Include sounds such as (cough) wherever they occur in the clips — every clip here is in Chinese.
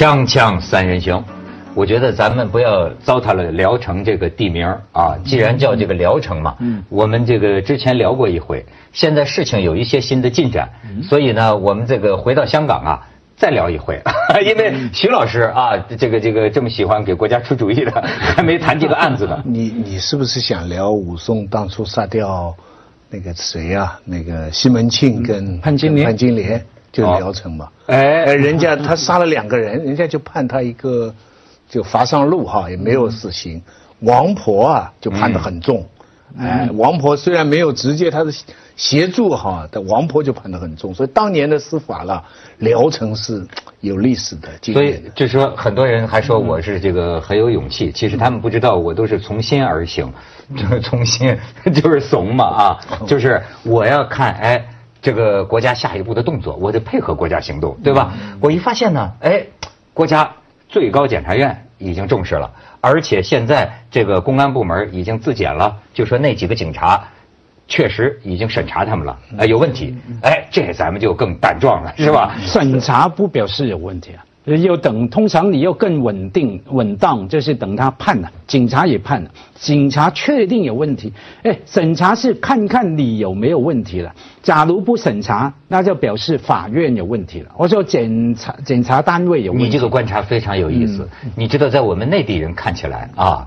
锵锵三人行，我觉得咱们不要糟蹋了聊城这个地名啊。既然叫这个聊城嘛，嗯，我们这个之前聊过一回，现在事情有一些新的进展，所以呢，我们这个回到香港啊，再聊一回。(laughs) 因为徐老师啊，这个这个这么喜欢给国家出主意的，(laughs) 还没谈这个案子呢。(laughs) 你你是不是想聊武松当初杀掉那个谁啊？那个西门庆跟潘金莲潘金莲就聊城嘛？哎，人家他杀了两个人，(laughs) 人家就判他一个就罚上路哈，也没有死刑。王婆啊，就判得很重。哎，王婆虽然没有直接他的协助哈，但王婆就判得很重。所以当年的司法了，聊城是有历史的经所以。就是说，很多人还说我是这个很有勇气，其实他们不知道，我都是从心而行，就 (laughs) 是从心 (laughs) 就是怂嘛啊，就是我要看哎这个国家下一步的动作，我得配合国家行动，对吧？我一发现呢，哎，国家最高检察院已经重视了，而且现在这个公安部门已经自检了，就说那几个警察。确实已经审查他们了，哎，有问题，哎，这咱们就更胆壮了，是吧？审查不表示有问题啊，要等，通常你要更稳定、稳当，就是等他判了，警察也判了，警察确定有问题，哎，审查是看看你有没有问题了。假如不审查，那就表示法院有问题了，我说检查检查单位有问题。你这个观察非常有意思。你知道，在我们内地人看起来啊，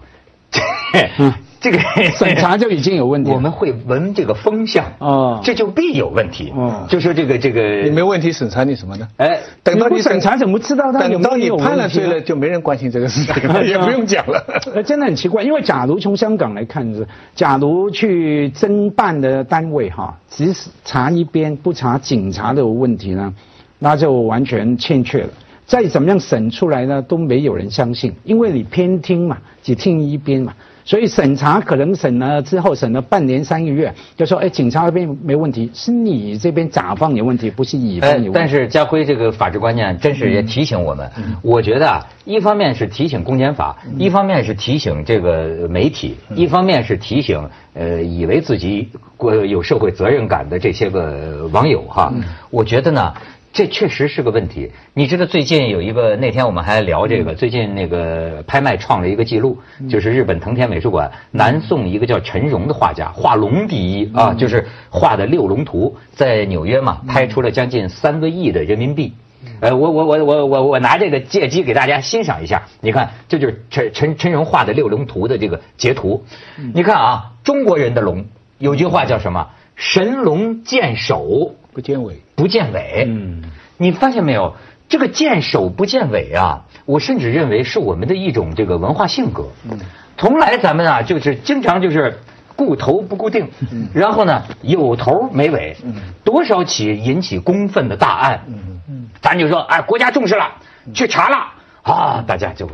这个 (laughs) 审查就已经有问题了我们会闻这个风向啊这就必有问题。嗯就说这个这个你没问题，审查你什么呢？哎，等到你审查怎么知道他有没等到你判了罪了，就没人关心这个事情了，(laughs) 也不用讲了。呃，真的很奇怪，因为假如从香港来看是，假如去侦办的单位哈，只是查一边不查警察的问题呢，那就完全欠缺了。再怎么样审出来呢，都没有人相信，因为你偏听嘛，只听一边嘛。所以审查可能审了之后，审了半年三个月，就说哎，警察那边没问题，是你这边甲方有问题，不是乙方哎有问题。，但是家辉这个法治观念真是也提醒我们。我觉得啊，一方面是提醒公检法，一方面是提醒这个媒体，一方面是提醒呃以为自己过有社会责任感的这些个网友哈。我觉得呢。这确实是个问题。你知道最近有一个，那天我们还聊这个，最近那个拍卖创了一个记录，就是日本藤田美术馆南宋一个叫陈荣的画家，画龙第一啊，就是画的六龙图，在纽约嘛拍出了将近三个亿的人民币。呃，我我我我我我拿这个借机给大家欣赏一下，你看，这就是陈陈陈荣画的六龙图的这个截图。你看啊，中国人的龙有句话叫什么？神龙见首不见尾，不见尾。嗯，你发现没有？这个见首不见尾啊，我甚至认为是我们的一种这个文化性格。嗯，从来咱们啊，就是经常就是顾头不顾腚，然后呢有头没尾。嗯，多少起引起公愤的大案，嗯嗯，咱就说哎，国家重视了，去查了啊，大家就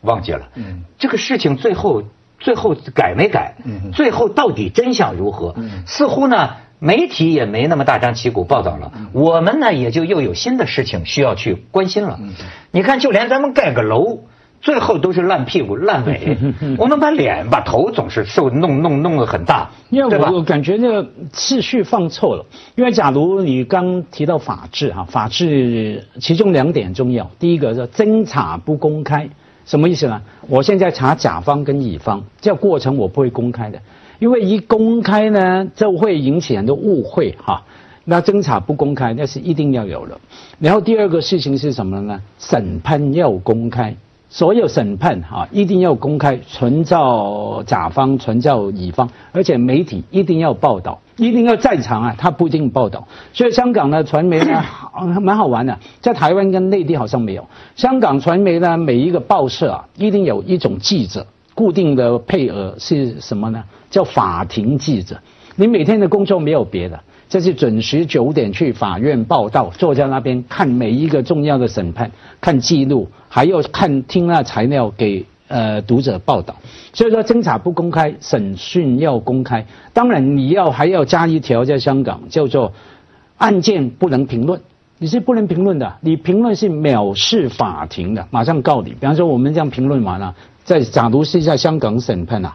忘记了。嗯，这个事情最后最后改没改？嗯，最后到底真相如何？嗯，似乎呢。媒体也没那么大张旗鼓报道了，我们呢也就又有新的事情需要去关心了。你看，就连咱们盖个楼，最后都是烂屁股烂尾。我们把脸把头总是受弄弄弄得很大，因为对吧我我感觉那个次序放错了。因为假如你刚提到法治哈，法治其中两点重要。第一个叫侦查不公开，什么意思呢？我现在查甲方跟乙方，这过程我不会公开的，因为一公开呢，就会引起很多误会哈。那侦查不公开，那是一定要有的。然后第二个事情是什么呢？审判要公开。所有审判哈、一定要公开，存照甲方，存照乙方，而且媒体一定要报道，一定要在场啊，他不一定报道。所以香港的传媒呢，好 (coughs) 蛮好玩的，在台湾跟内地好像没有。香港传媒呢，每一个报社啊，一定有一种记者，固定的配额是什么呢？叫法庭记者。你每天的工作没有别的，就是准时九点去法院报道，坐在那边看每一个重要的审判，看记录，还要看听那材料给呃读者报道。所以说侦查不公开，审讯要公开。当然你要还要加一条，在香港叫做案件不能评论。你是不能评论的，你评论是藐视法庭的，马上告你。比方说我们这样评论完了，在假如是在香港审判啊，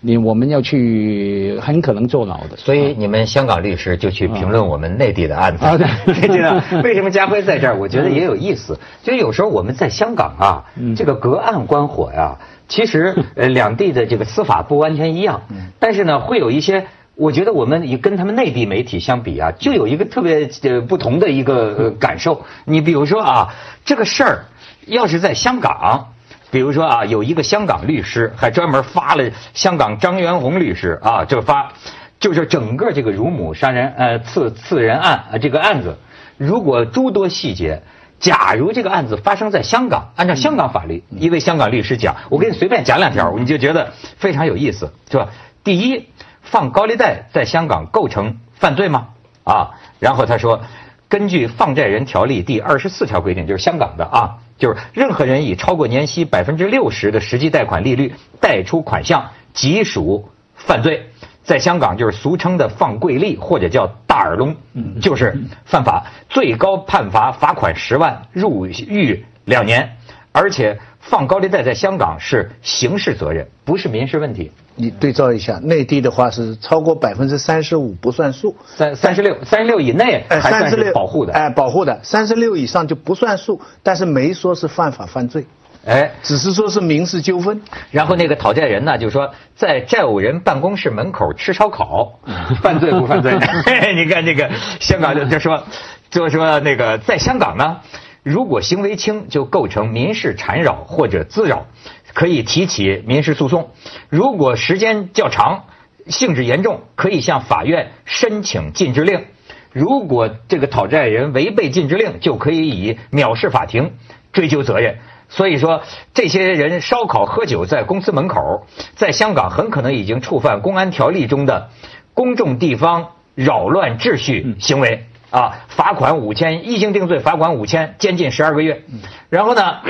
你我们要去很可能坐牢的。所以你们香港律师就去评论我们内地的案子。对 (laughs) 的。为什么家辉在这儿？我觉得也有意思。就有时候我们在香港啊，这个隔岸观火呀，其实 (laughs) 呃两地的这个司法不完全一样。但是呢，会有一些，我觉得我们以跟他们内地媒体相比啊，就有一个特别呃不同的一个感受。你比如说啊，这个事儿要是在香港。比如说啊，有一个香港律师还专门发了香港张元宏律师啊，就发，就是整个这个乳母杀人呃刺刺人案啊这个案子，如果诸多细节，假如这个案子发生在香港，按照香港法律，一位香港律师讲，我给你随便讲两条，你就觉得非常有意思，是吧？第一，放高利贷在香港构成犯罪吗？啊，然后他说，根据放债人条例第二十四条规定，就是香港的啊。就是任何人以超过年息百分之六十的实际贷款利率贷出款项，即属犯罪。在香港，就是俗称的放贵利，或者叫大耳窿，就是犯法，最高判罚罚款十万，入狱两年。而且放高利贷在香港是刑事责任，不是民事问题。你对照一下，内地的话是超过百分之三十五不算数，三三十六三十六以内还算是保护的，哎，保护的，三十六以上就不算数，但是没说是犯法犯罪，哎，只是说是民事纠纷。然后那个讨债人呢，就说在债务人办公室门口吃烧烤，犯罪不犯罪？(laughs) 你看这个香港就就说就说那个在香港呢。如果行为轻，就构成民事缠扰或者滋扰，可以提起民事诉讼；如果时间较长，性质严重，可以向法院申请禁制令。如果这个讨债人违背禁制令，就可以以藐视法庭追究责任。所以说，这些人烧烤喝酒在公司门口，在香港很可能已经触犯公安条例中的公众地方扰乱秩序行为。啊，罚款五千，一经定罪，罚款五千，监禁十二个月。然后呢，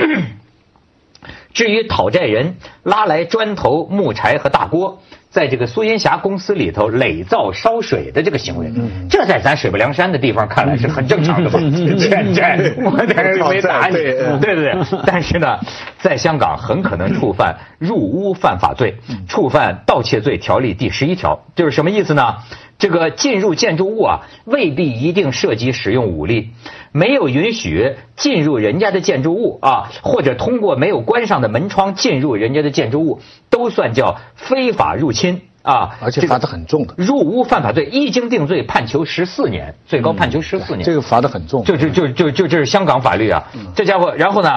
(clears throat) 至于讨债人拉来砖头、木柴和大锅，在这个苏银霞公司里头垒灶烧水的这个行为，这在咱水泊梁山的地方看来是很正常的吧？(laughs) 欠债，我在这没打你，对对对。但是呢，在香港很可能触犯入屋犯法罪，触犯盗窃罪条例第十一条，就是什么意思呢？这个进入建筑物啊，未必一定涉及使用武力。没有允许进入人家的建筑物啊，或者通过没有关上的门窗进入人家的建筑物，都算叫非法入侵啊。而且罚的很重的，入屋犯法罪一经定罪，判囚十四年，最高判囚十四年。这个罚的很重。就就就就就这是香港法律啊，这家伙，然后呢，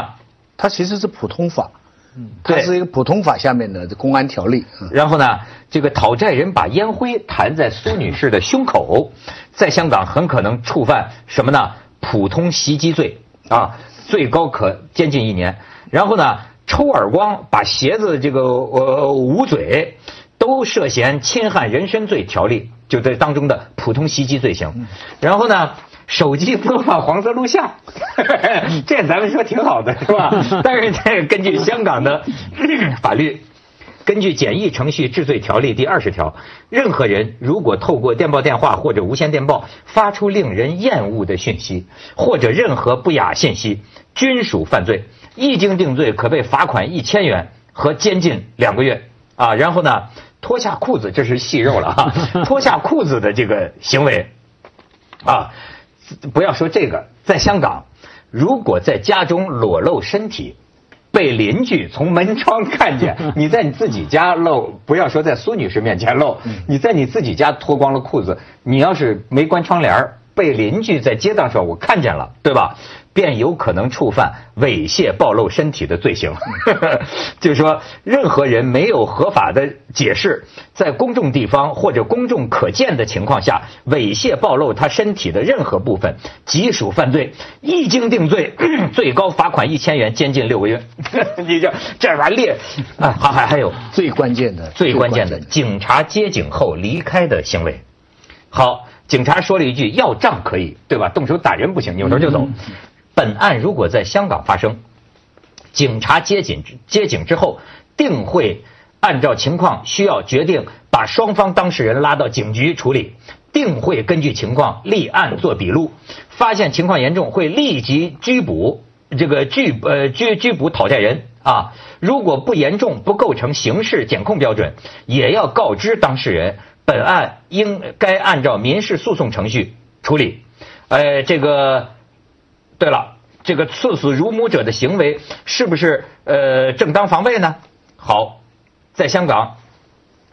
它其实是普通法。它是一个普通法下面的公安条例。然后呢，这个讨债人把烟灰弹在苏女士的胸口，在香港很可能触犯什么呢？普通袭击罪啊，最高可监禁一年。然后呢，抽耳光、把鞋子这个呃捂嘴，都涉嫌侵害人身罪条例，就在当中的普通袭击罪行。然后呢？手机播放黄色录像，(laughs) 这咱们说挺好的是吧？(laughs) 但是这根据香港的法律，根据简易程序治罪条例第二十条，任何人如果透过电报、电话或者无线电报发出令人厌恶的讯息，或者任何不雅信息，均属犯罪。一经定罪，可被罚款一千元和监禁两个月。啊，然后呢，脱下裤子，这是细肉了哈。(laughs) 脱下裤子的这个行为，啊。不要说这个，在香港，如果在家中裸露身体，被邻居从门窗看见，(laughs) 你在你自己家露，不要说在苏女士面前露，你在你自己家脱光了裤子，你要是没关窗帘被邻居在街道上我看见了，对吧？便有可能触犯猥亵暴露身体的罪行。(laughs) 就是说，任何人没有合法的解释，在公众地方或者公众可见的情况下猥亵暴露他身体的任何部分，即属犯罪。一经定罪，(clears throat) 最高罚款一千元，监禁六个月。(laughs) 你这这玩列啊，还还还有最关键的、最关键的，警察接警后离开的行为。好。警察说了一句：“要账可以，对吧？动手打人不行，扭头就走。”本案如果在香港发生，警察接警接警之后，定会按照情况需要决定把双方当事人拉到警局处理，定会根据情况立案做笔录，发现情况严重会立即拘捕这个拘呃拘拘捕讨债人。啊，如果不严重、不构成刑事检控标准，也要告知当事人，本案应该按照民事诉讼程序处理。呃，这个，对了，这个赐死乳母者的行为是不是呃正当防卫呢？好，在香港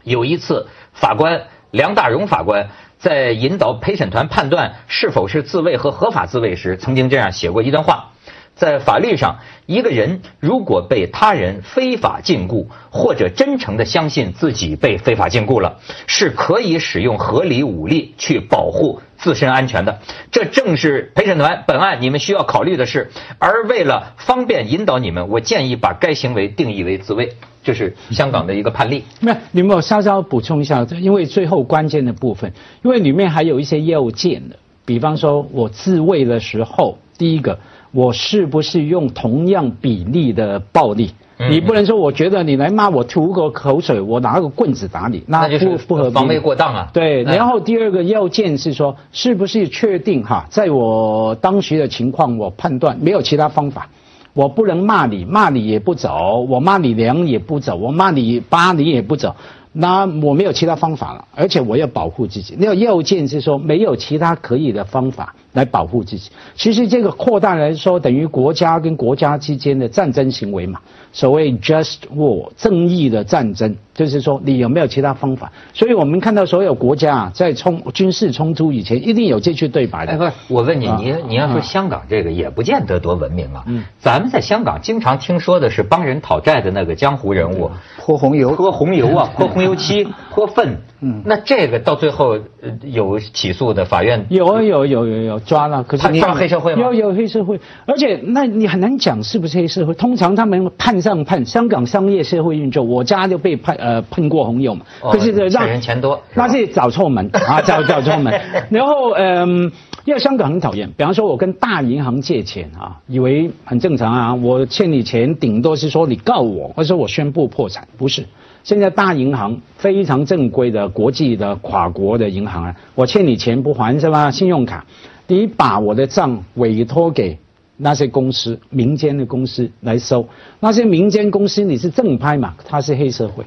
有一次，法官梁大荣法官在引导陪审团判断是否是自卫和合法自卫时，曾经这样写过一段话。在法律上，一个人如果被他人非法禁锢，或者真诚的相信自己被非法禁锢了，是可以使用合理武力去保护自身安全的。这正是陪审团本案你们需要考虑的事。而为了方便引导你们，我建议把该行为定义为自卫。这是香港的一个判例。那你们我稍稍补充一下，因为最后关键的部分，因为里面还有一些要件的，比方说我自卫的时候，第一个。我是不是用同样比例的暴力？你不能说我觉得你来骂我吐个口水，我拿个棍子打你，那不不合防卫过当啊。对，然后第二个要件是说，是不是确定哈，在我当时的情况，我判断没有其他方法，我不能骂你，骂你也不走，我骂你娘也不走，我骂你爸你也不走。那我没有其他方法了，而且我要保护自己。那要件是说没有其他可以的方法来保护自己。其实这个扩大来说，等于国家跟国家之间的战争行为嘛。所谓 just war 正义的战争，就是说你有没有其他方法？所以我们看到所有国家啊，在冲军事冲突以前，一定有这句对白的。哎，不是，我问你，你你要说香港这个也不见得多文明啊。嗯。咱们在香港经常听说的是帮人讨债的那个江湖人物，泼红油，泼红油啊，泼红油漆，(laughs) 泼粪。嗯。那这个到最后有起诉的，法院有啊，有有有有抓了。可是他抓黑社会吗？有有黑社会，而且那你很难讲是不是黑社会。通常他们判。上判香港商业社会运作，我家就被判呃判过红油嘛，可是让人钱多，那是找错门 (laughs) 啊，找找错门。然后嗯，因为香港很讨厌，比方说我跟大银行借钱啊，以为很正常啊，我欠你钱，顶多是说你告我，或者说我宣布破产，不是。现在大银行非常正规的国际的跨国的银行啊，我欠你钱不还是吧？信用卡，你把我的账委托给。那些公司，民间的公司来收，那些民间公司你是正派嘛？他是黑社会，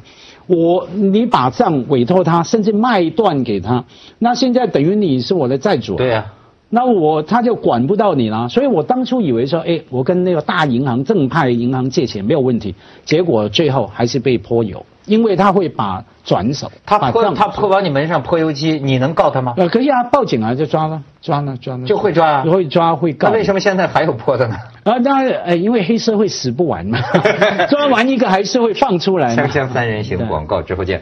我你把账委托他，甚至卖断给他，那现在等于你是我的债主。对呀，那我他就管不到你了。所以我当初以为说，哎，我跟那个大银行正派银行借钱没有问题，结果最后还是被泼油。因为他会把转手，他泼他泼往你门上泼油漆，你能告他吗？呃，可以啊，报警啊，就抓了，抓了，抓了，就会抓啊，会抓会告。那为什么现在还有泼的呢？啊，那呃，因为黑社会死不完嘛，(laughs) 抓完一个还是会放出来。锵锵三人行，广告之后见。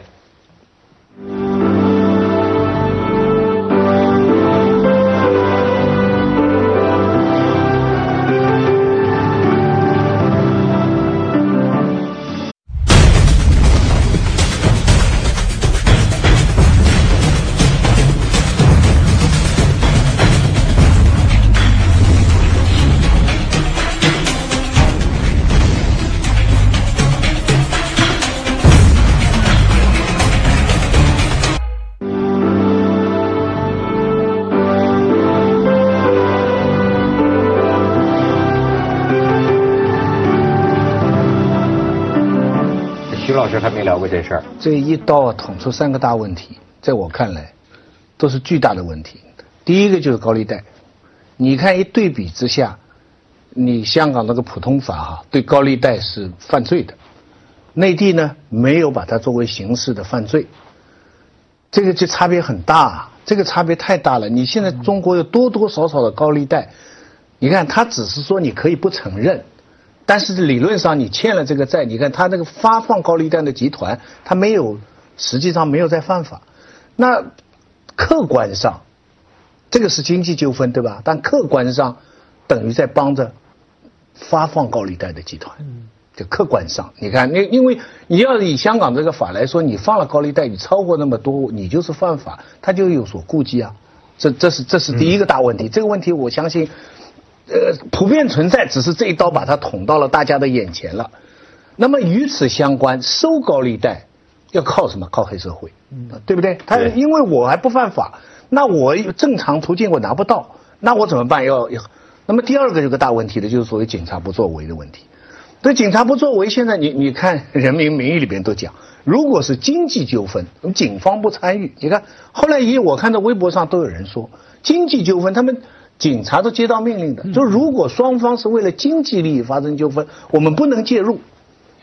这事儿。这一刀捅出三个大问题，在我看来，都是巨大的问题。第一个就是高利贷，你看一对比之下，你香港那个普通法哈，对高利贷是犯罪的，内地呢没有把它作为刑事的犯罪，这个就差别很大，这个差别太大了。你现在中国有多多少少的高利贷，你看他只是说你可以不承认。但是理论上，你欠了这个债，你看他那个发放高利贷的集团，他没有，实际上没有在犯法。那客观上，这个是经济纠纷，对吧？但客观上，等于在帮着发放高利贷的集团。就客观上，你看，你因为你要以香港这个法来说，你放了高利贷，你超过那么多，你就是犯法，他就有所顾忌啊。这这是这是第一个大问题。这个问题，我相信。呃，普遍存在，只是这一刀把它捅到了大家的眼前了。那么与此相关，收高利贷要靠什么？靠黑社会，对不对？他因为我还不犯法，那我正常途径我拿不到，那我怎么办？要要。那么第二个有个大问题的就是所谓警察不作为的问题。所以警察不作为，现在你你看《人民名义》里边都讲，如果是经济纠纷，警方不参与。你看后来也我看到微博上都有人说，经济纠纷他们警察都接到命令的，就如果双方是为了经济利益发生纠纷，我们不能介入。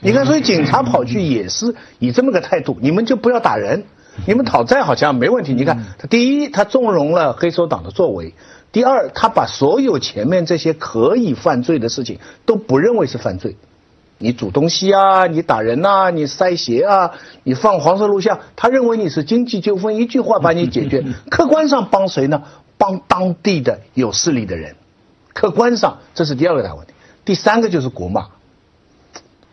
你看，所以警察跑去也是以这么个态度，你们就不要打人，你们讨债好像没问题。你看，他第一，他纵容了黑手党的作为；第二，他把所有前面这些可以犯罪的事情都不认为是犯罪。你煮东西啊，你打人呐，你塞鞋啊，你放黄色录像，他认为你是经济纠纷，一句话把你解决。(laughs) 客观上帮谁呢？帮当地的有势力的人。客观上，这是第二个大问题。第三个就是国骂。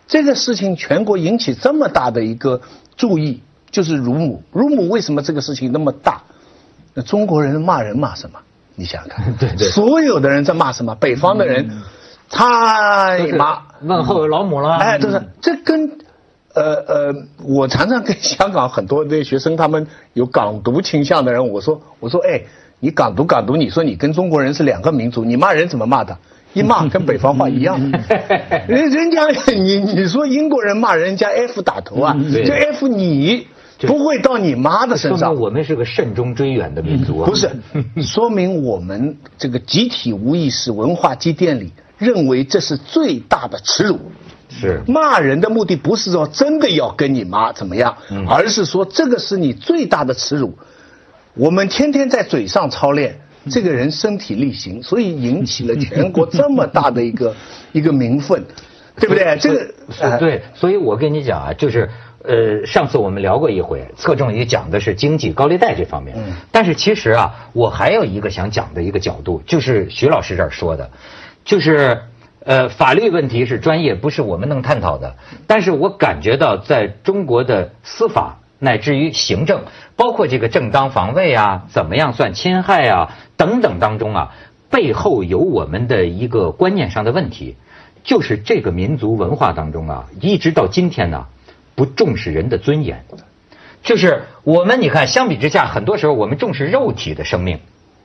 这个事情全国引起这么大的一个注意，就是乳母。乳母为什么这个事情那么大？那中国人骂人骂什么？你想想看，(laughs) 对对，所有的人在骂什么？北方的人，太妈问候老母了。哎，就是这跟呃呃，我常常跟 (laughs) 香港很多那学生，他们有港独倾向的人，我说我说哎，你港独港独，你说你跟中国人是两个民族，你骂人怎么骂的？一骂跟北方话一样，(laughs) 人人家你你说英国人骂人家 F 打头啊，就 F 你不会到你妈的身上。我们是个慎终追远的民族啊。不是，说明我们这个集体无意识文化积淀里认为这是最大的耻辱。是骂人的目的不是说真的要跟你妈怎么样，而是说这个是你最大的耻辱。我们天天在嘴上操练。这个人身体力行，所以引起了全国这么大的一个 (laughs) 一个民愤，对不对？这个对，所以我跟你讲啊，就是呃，上次我们聊过一回，侧重于讲的是经济高利贷这方面。嗯。但是其实啊，我还有一个想讲的一个角度，就是徐老师这儿说的，就是呃，法律问题是专业，不是我们能探讨的。但是我感觉到，在中国的司法乃至于行政，包括这个正当防卫啊，怎么样算侵害啊？等等当中啊，背后有我们的一个观念上的问题，就是这个民族文化当中啊，一直到今天呢，不重视人的尊严。就是我们你看，相比之下，很多时候我们重视肉体的生命，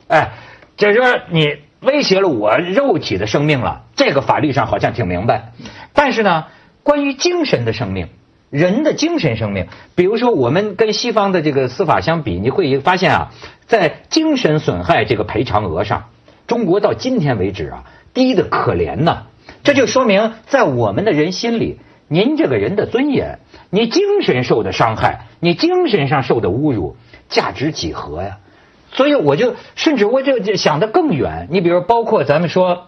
哎，就是说你威胁了我肉体的生命了，这个法律上好像挺明白。但是呢，关于精神的生命，人的精神生命，比如说我们跟西方的这个司法相比，你会发现啊。在精神损害这个赔偿额上，中国到今天为止啊低的可怜呐。这就说明在我们的人心里，您这个人的尊严，你精神受的伤害，你精神上受的侮辱，价值几何呀？所以我就甚至我就想得更远。你比如包括咱们说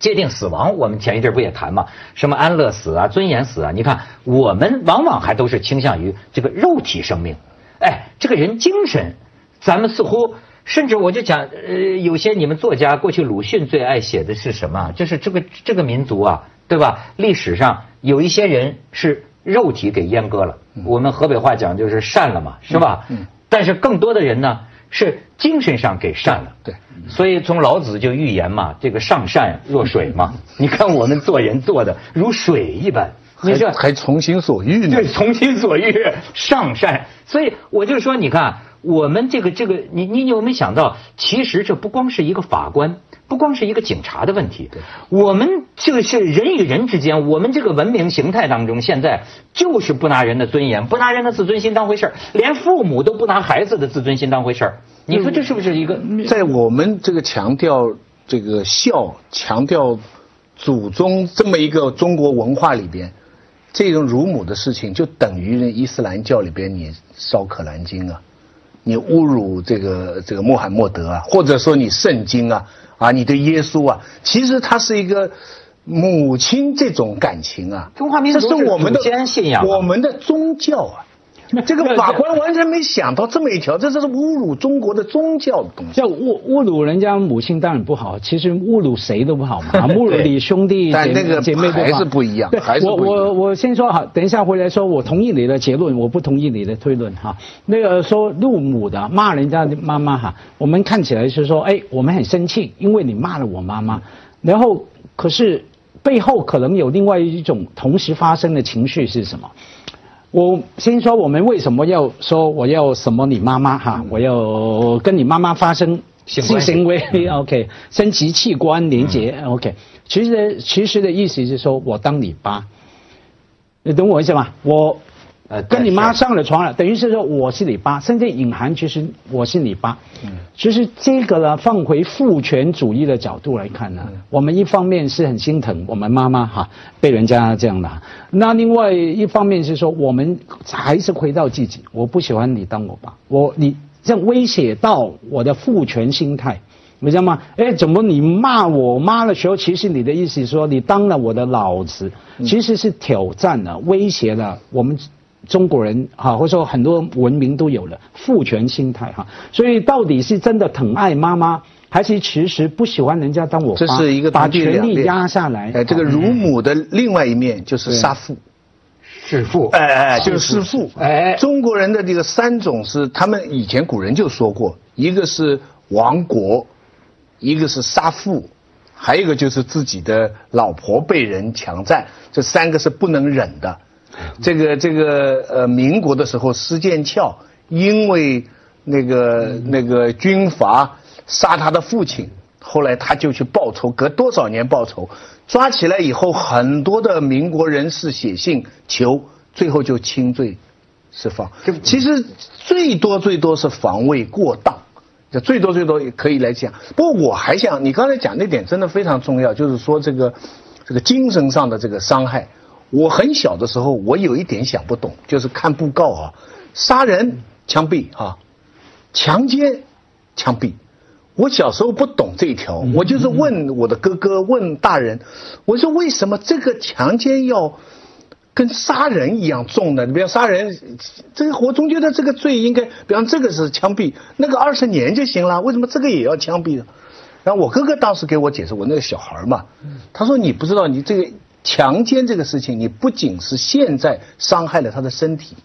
界定死亡，我们前一阵不也谈嘛？什么安乐死啊、尊严死啊？你看我们往往还都是倾向于这个肉体生命，哎，这个人精神。咱们似乎，甚至我就讲，呃，有些你们作家过去鲁迅最爱写的是什么？就是这个这个民族啊，对吧？历史上有一些人是肉体给阉割了，我们河北话讲就是善了嘛，是吧？嗯。但是更多的人呢，是精神上给善了。对。所以从老子就预言嘛，这个上善若水嘛。你看我们做人做的如水一般，还还从心所欲呢。对，从心所欲，上善。所以我就说，你看。我们这个这个，你你有没有想到，其实这不光是一个法官，不光是一个警察的问题。我们这个是人与人之间，我们这个文明形态当中，现在就是不拿人的尊严，不拿人的自尊心当回事儿，连父母都不拿孩子的自尊心当回事儿。你说这是不是一个？在我们这个强调这个孝、强调祖宗这么一个中国文化里边，这种辱母的事情，就等于伊斯兰教里边你烧可兰经啊。你侮辱这个这个穆罕默德啊，或者说你圣经啊，啊，你对耶稣啊，其实它是一个母亲这种感情啊，中华民族这是我们的信仰，我们的宗教啊。(laughs) 这个法官完全没想到这么一条，这这是侮辱中国的宗教的东西。叫侮侮辱人家母亲当然不好，其实侮辱谁都不好嘛。(laughs) 侮辱你兄弟姐姐妹还是不一样。对，我我我先说哈，等一下回来说，我同意你的结论，我不同意你的推论哈。那个说辱母的骂人家的妈妈哈，我们看起来是说，哎，我们很生气，因为你骂了我妈妈，然后可是背后可能有另外一种同时发生的情绪是什么？我先说我们为什么要说我要什么你妈妈哈，我要跟你妈妈发生性行为，(laughs) OK，生殖器官连接，OK。其实其实的意思是说我当你爸，你懂我意思吗？我。呃，跟你妈上了床了，等于是说我是你爸，甚至隐含其实我是你爸。嗯，其实这个呢，放回父权主义的角度来看呢，我们一方面是很心疼我们妈妈哈被人家这样的，那另外一方面是说我们还是回到自己，我不喜欢你当我爸，我你这样威胁到我的父权心态，你知道吗？哎，怎么你骂我妈的时候，其实你的意思是说你当了我的老子，其实是挑战了、威胁了我们。中国人哈，或者说很多文明都有了父权心态哈，所以到底是真的疼爱妈妈，还是其实不喜欢人家当我这是一个把权力压下来？哎，这个乳母的另外一面就是杀父，弑父，哎哎，就是弑父。哎，中国人的这个三种是，他们以前古人就说过，一个是亡国，一个是杀父，还有一个就是自己的老婆被人强占，这三个是不能忍的。(laughs) 这个这个呃，民国的时候，施剑翘因为那个那个军阀杀他的父亲，后来他就去报仇，隔多少年报仇，抓起来以后，很多的民国人士写信求，最后就轻罪释放。其实最多最多是防卫过当，就最多最多也可以来讲。不过我还想，你刚才讲那点真的非常重要，就是说这个这个精神上的这个伤害。我很小的时候，我有一点想不懂，就是看布告啊，杀人枪毙啊，强奸枪毙。我小时候不懂这一条，我就是问我的哥哥，问大人，我说为什么这个强奸要跟杀人一样重呢？你比方杀人，这个我总觉得这个罪应该，比方这个是枪毙，那个二十年就行了，为什么这个也要枪毙呢？然后我哥哥当时给我解释，我那个小孩嘛，他说你不知道你这个。强奸这个事情，你不仅是现在伤害了他的身体，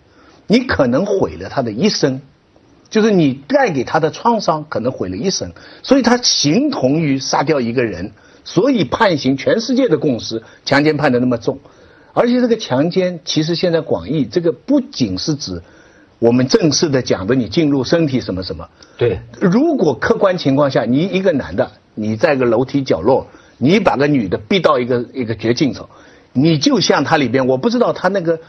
你可能毁了他的一生，就是你带给他的创伤可能毁了一生，所以他形同于杀掉一个人，所以判刑全世界的共识，强奸判的那么重，而且这个强奸其实现在广义，这个不仅是指我们正式的讲的你进入身体什么什么，对，如果客观情况下，你一个男的，你在个楼梯角落。你把个女的逼到一个一个绝境中，你就像他里边，我不知道他那个，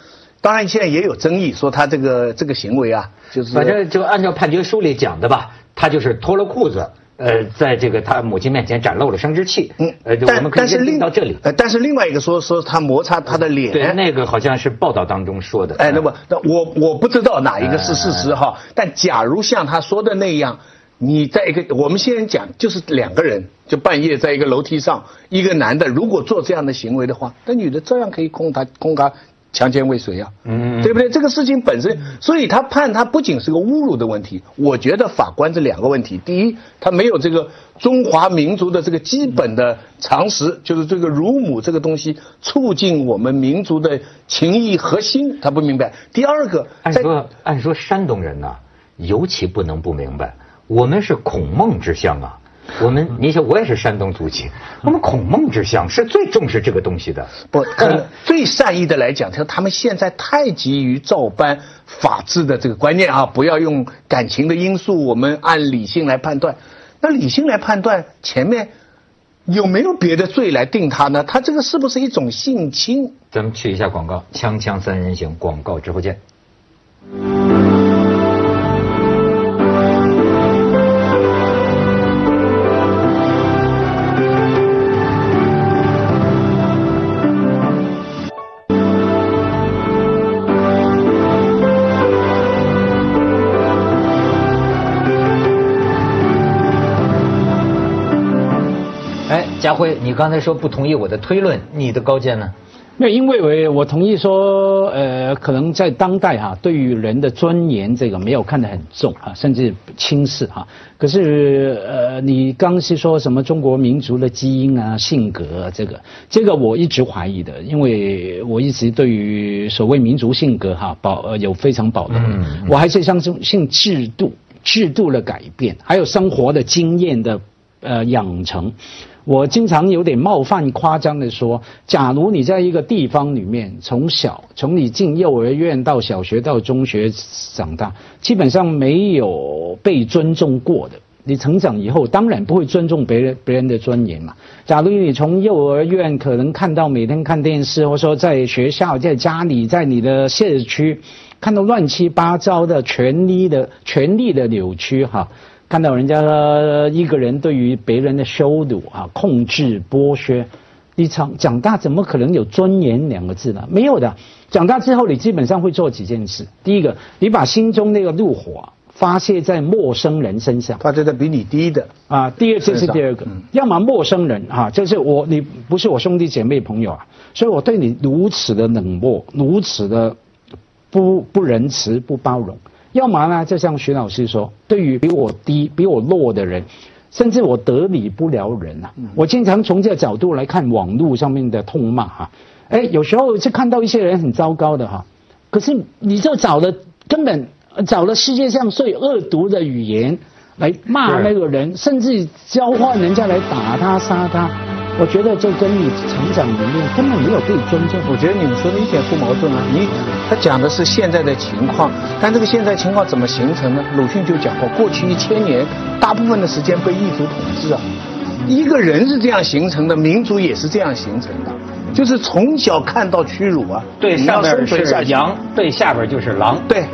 当然现在也有争议，说他这个这个行为啊，就是反正就按照判决书里讲的吧，他就是脱了裤子，呃，在这个他母亲面前展露了生殖器，嗯，呃，但但是另到这里，呃，但是另外一个说说他摩擦他的脸，对，那个好像是报道当中说的，哎，那么那我我不知道哪一个是事实哈，但假如像他说的那样。你在一个，我们现在讲，就是两个人，就半夜在一个楼梯上，一个男的如果做这样的行为的话，那女的照样可以控他控他强奸未遂啊，嗯，对不对？这个事情本身，所以他判他不仅是个侮辱的问题，我觉得法官这两个问题，第一，他没有这个中华民族的这个基本的常识，就是这个乳母这个东西促进我们民族的情谊核心，他不明白。第二个，按说按说山东人呢，尤其不能不明白。我们是孔孟之乡啊，我们你想我也是山东族籍，我们孔孟之乡是最重视这个东西的。不，最善意的来讲，他说他们现在太急于照搬法治的这个观念啊，不要用感情的因素，我们按理性来判断。那理性来判断，前面有没有别的罪来定他呢？他这个是不是一种性侵？咱们去一下广告，锵锵三人行，广告之后见。刚才说不同意我的推论，你的高见呢？没有，因为我我同意说，呃，可能在当代哈，对于人的尊严这个没有看得很重啊，甚至轻视哈。可是呃，你刚是说什么中国民族的基因啊、性格这个，这个我一直怀疑的，因为我一直对于所谓民族性格哈保呃有非常保留。我还是相信制度、制度的改变，还有生活的经验的呃养成。我经常有点冒犯、夸张的说，假如你在一个地方里面，从小从你进幼儿园到小学到中学长大，基本上没有被尊重过的，你成长以后，当然不会尊重别人别人的尊严嘛。假如你从幼儿园可能看到每天看电视，或者说在学校、在家里、在你的社区，看到乱七八糟的权利的权利的扭曲哈，看到人家一个人对于别人的羞辱啊、控制、剥削。你长长大怎么可能有尊严两个字呢？没有的。长大之后，你基本上会做几件事。第一个，你把心中那个怒火发泄在陌生人身上，发泄在比你低的啊。第二，这是第二个，要么陌生人啊，就是我，你不是我兄弟姐妹朋友啊，所以我对你如此的冷漠，如此的不不仁慈、不包容。要么呢，就像徐老师说，对于比我低、比我弱的人。甚至我得理不了人啊！我经常从这个角度来看网络上面的痛骂哈，哎，有时候是看到一些人很糟糕的哈，可是你就找了根本找了世界上最恶毒的语言来骂那个人，甚至交换人家来打他杀他。我觉得这跟你成长里面根本没有被尊重。我觉得你们说的一点不矛盾啊。你他讲的是现在的情况，但这个现在情况怎么形成呢？鲁迅就讲过，过去一千年大部分的时间被异族统治啊。一个人是这样形成的，民族也是这样形成的，就是从小看到屈辱啊。对，上边是羊，对，下边就是狼。对。